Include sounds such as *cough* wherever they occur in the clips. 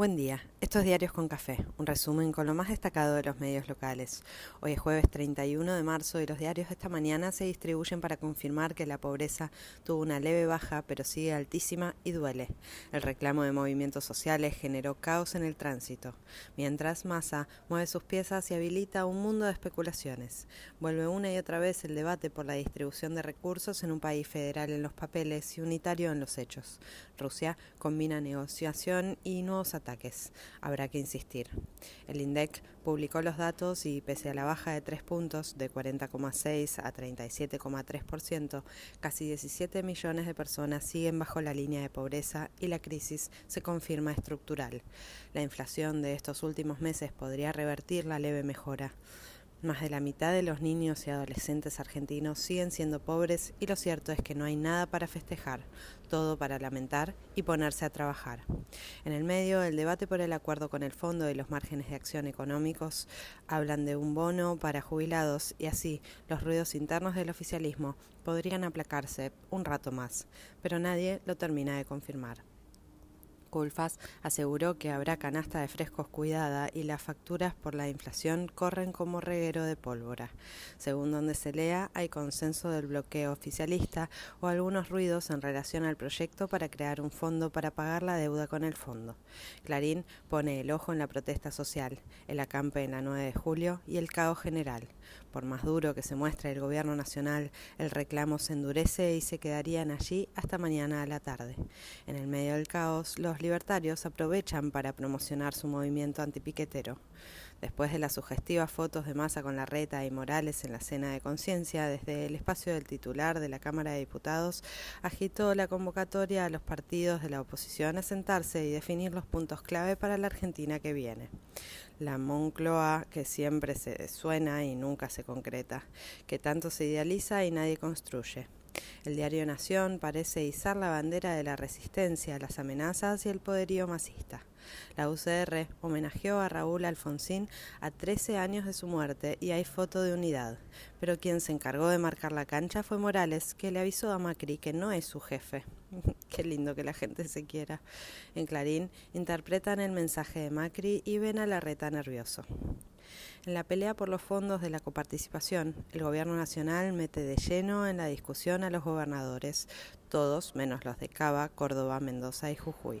Buen día, estos diarios con café, un resumen con lo más destacado de los medios locales. Hoy es jueves 31 de marzo y los diarios de esta mañana se distribuyen para confirmar que la pobreza tuvo una leve baja pero sigue altísima y duele. El reclamo de movimientos sociales generó caos en el tránsito, mientras Massa mueve sus piezas y habilita un mundo de especulaciones. Vuelve una y otra vez el debate por la distribución de recursos en un país federal en los papeles y unitario en los hechos. Rusia combina negociación y nuevos ataques. Habrá que insistir. El INDEC publicó los datos y pese a la baja de tres puntos, de 40,6 a 37,3%, casi 17 millones de personas siguen bajo la línea de pobreza y la crisis se confirma estructural. La inflación de estos últimos meses podría revertir la leve mejora. Más de la mitad de los niños y adolescentes argentinos siguen siendo pobres y lo cierto es que no hay nada para festejar, todo para lamentar y ponerse a trabajar. En el medio, el debate por el acuerdo con el Fondo y los márgenes de acción económicos hablan de un bono para jubilados y así los ruidos internos del oficialismo podrían aplacarse un rato más, pero nadie lo termina de confirmar. Culfas aseguró que habrá canasta de frescos cuidada y las facturas por la inflación corren como reguero de pólvora. Según donde se lea, hay consenso del bloqueo oficialista o algunos ruidos en relación al proyecto para crear un fondo para pagar la deuda con el fondo. Clarín pone el ojo en la protesta social, el acampe en la 9 de julio y el caos general. Por más duro que se muestre el gobierno nacional, el reclamo se endurece y se quedarían allí hasta mañana a la tarde. En el medio del caos, los libertarios aprovechan para promocionar su movimiento antipiquetero. Después de las sugestivas fotos de masa con la reta y Morales en la cena de conciencia, desde el espacio del titular de la Cámara de Diputados, agitó la convocatoria a los partidos de la oposición a sentarse y definir los puntos clave para la Argentina que viene. La Moncloa que siempre se suena y nunca se concreta, que tanto se idealiza y nadie construye el diario Nación parece izar la bandera de la resistencia las amenazas y el poderío masista. La UCR homenajeó a Raúl Alfonsín a 13 años de su muerte y hay foto de unidad. Pero quien se encargó de marcar la cancha fue Morales, que le avisó a Macri que no es su jefe. *laughs* Qué lindo que la gente se quiera. En Clarín interpretan el mensaje de Macri y ven a la reta nervioso. En la pelea por los fondos de la coparticipación, el Gobierno Nacional mete de lleno en la discusión a los gobernadores, todos menos los de Cava, Córdoba, Mendoza y Jujuy.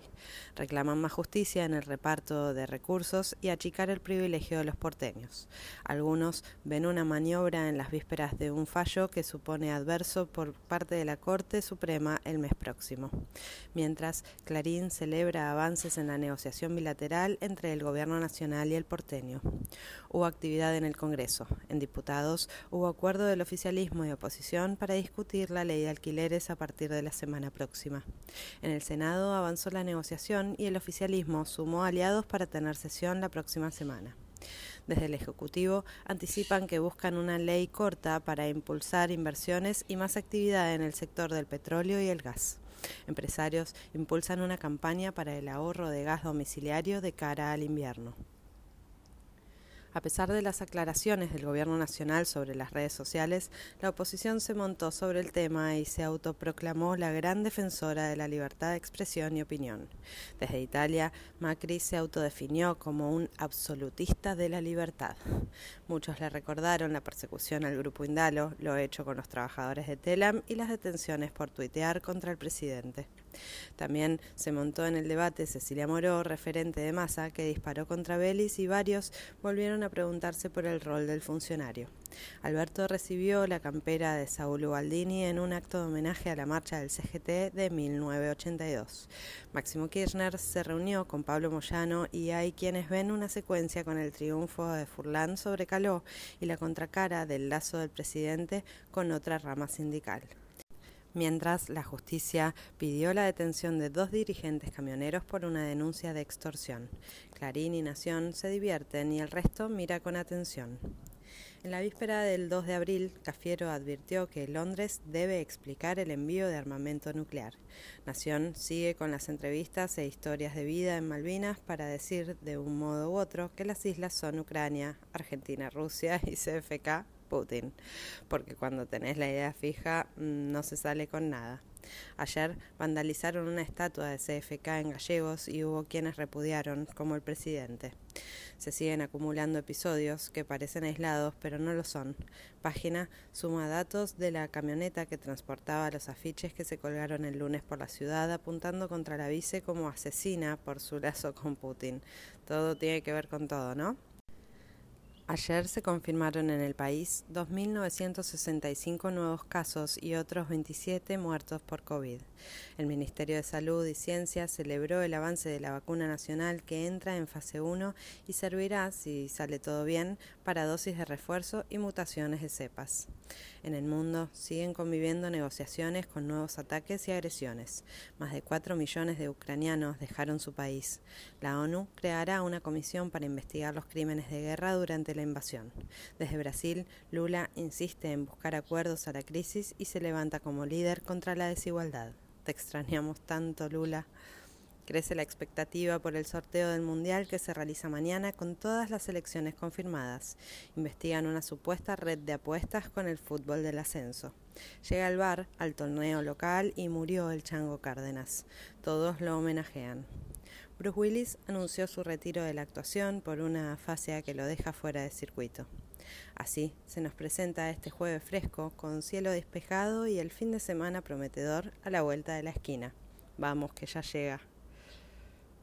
Reclaman más justicia en el reparto de recursos y achicar el privilegio de los porteños. Algunos ven una maniobra en las vísperas de un fallo que supone adverso por parte de la Corte Suprema el mes próximo. Mientras, Clarín celebra avances en la negociación bilateral entre el Gobierno Nacional y el porteño. Hubo actividad en el Congreso. En diputados hubo acuerdo del oficialismo y oposición para discutir la ley de alquileres a partir de la semana próxima. En el Senado avanzó la negociación y el oficialismo sumó aliados para tener sesión la próxima semana. Desde el Ejecutivo anticipan que buscan una ley corta para impulsar inversiones y más actividad en el sector del petróleo y el gas. Empresarios impulsan una campaña para el ahorro de gas domiciliario de cara al invierno. A pesar de las aclaraciones del Gobierno Nacional sobre las redes sociales, la oposición se montó sobre el tema y se autoproclamó la gran defensora de la libertad de expresión y opinión. Desde Italia, Macri se autodefinió como un absolutista de la libertad. Muchos le recordaron la persecución al grupo Indalo, lo hecho con los trabajadores de Telam y las detenciones por tuitear contra el presidente. También se montó en el debate Cecilia Moró, referente de masa, que disparó contra Belis y varios volvieron a preguntarse por el rol del funcionario. Alberto recibió la campera de Saúl Ubaldini en un acto de homenaje a la marcha del CGT de 1982. Máximo Kirchner se reunió con Pablo Moyano y hay quienes ven una secuencia con el triunfo de Furlan sobre Caló y la contracara del lazo del presidente con otra rama sindical mientras la justicia pidió la detención de dos dirigentes camioneros por una denuncia de extorsión. Clarín y Nación se divierten y el resto mira con atención. En la víspera del 2 de abril, Cafiero advirtió que Londres debe explicar el envío de armamento nuclear. Nación sigue con las entrevistas e historias de vida en Malvinas para decir de un modo u otro que las islas son Ucrania, Argentina, Rusia y CFK Putin, porque cuando tenés la idea fija mm, no se sale con nada. Ayer vandalizaron una estatua de CFK en gallegos y hubo quienes repudiaron, como el presidente. Se siguen acumulando episodios que parecen aislados, pero no lo son. Página suma datos de la camioneta que transportaba los afiches que se colgaron el lunes por la ciudad apuntando contra la vice como asesina por su lazo con Putin. Todo tiene que ver con todo, ¿no? Ayer se confirmaron en el país 2.965 nuevos casos y otros 27 muertos por COVID. El Ministerio de Salud y Ciencia celebró el avance de la vacuna nacional que entra en fase 1 y servirá, si sale todo bien, para dosis de refuerzo y mutaciones de cepas. En el mundo siguen conviviendo negociaciones con nuevos ataques y agresiones. Más de 4 millones de ucranianos dejaron su país. La ONU creará una comisión para investigar los crímenes de guerra durante la invasión. Desde Brasil, Lula insiste en buscar acuerdos a la crisis y se levanta como líder contra la desigualdad. Te extrañamos tanto, Lula. Crece la expectativa por el sorteo del Mundial que se realiza mañana con todas las elecciones confirmadas. Investigan una supuesta red de apuestas con el fútbol del ascenso. Llega el bar al torneo local y murió el Chango Cárdenas. Todos lo homenajean. Bruce Willis anunció su retiro de la actuación por una fascia que lo deja fuera de circuito. Así se nos presenta este jueves fresco con cielo despejado y el fin de semana prometedor a la vuelta de la esquina. Vamos, que ya llega.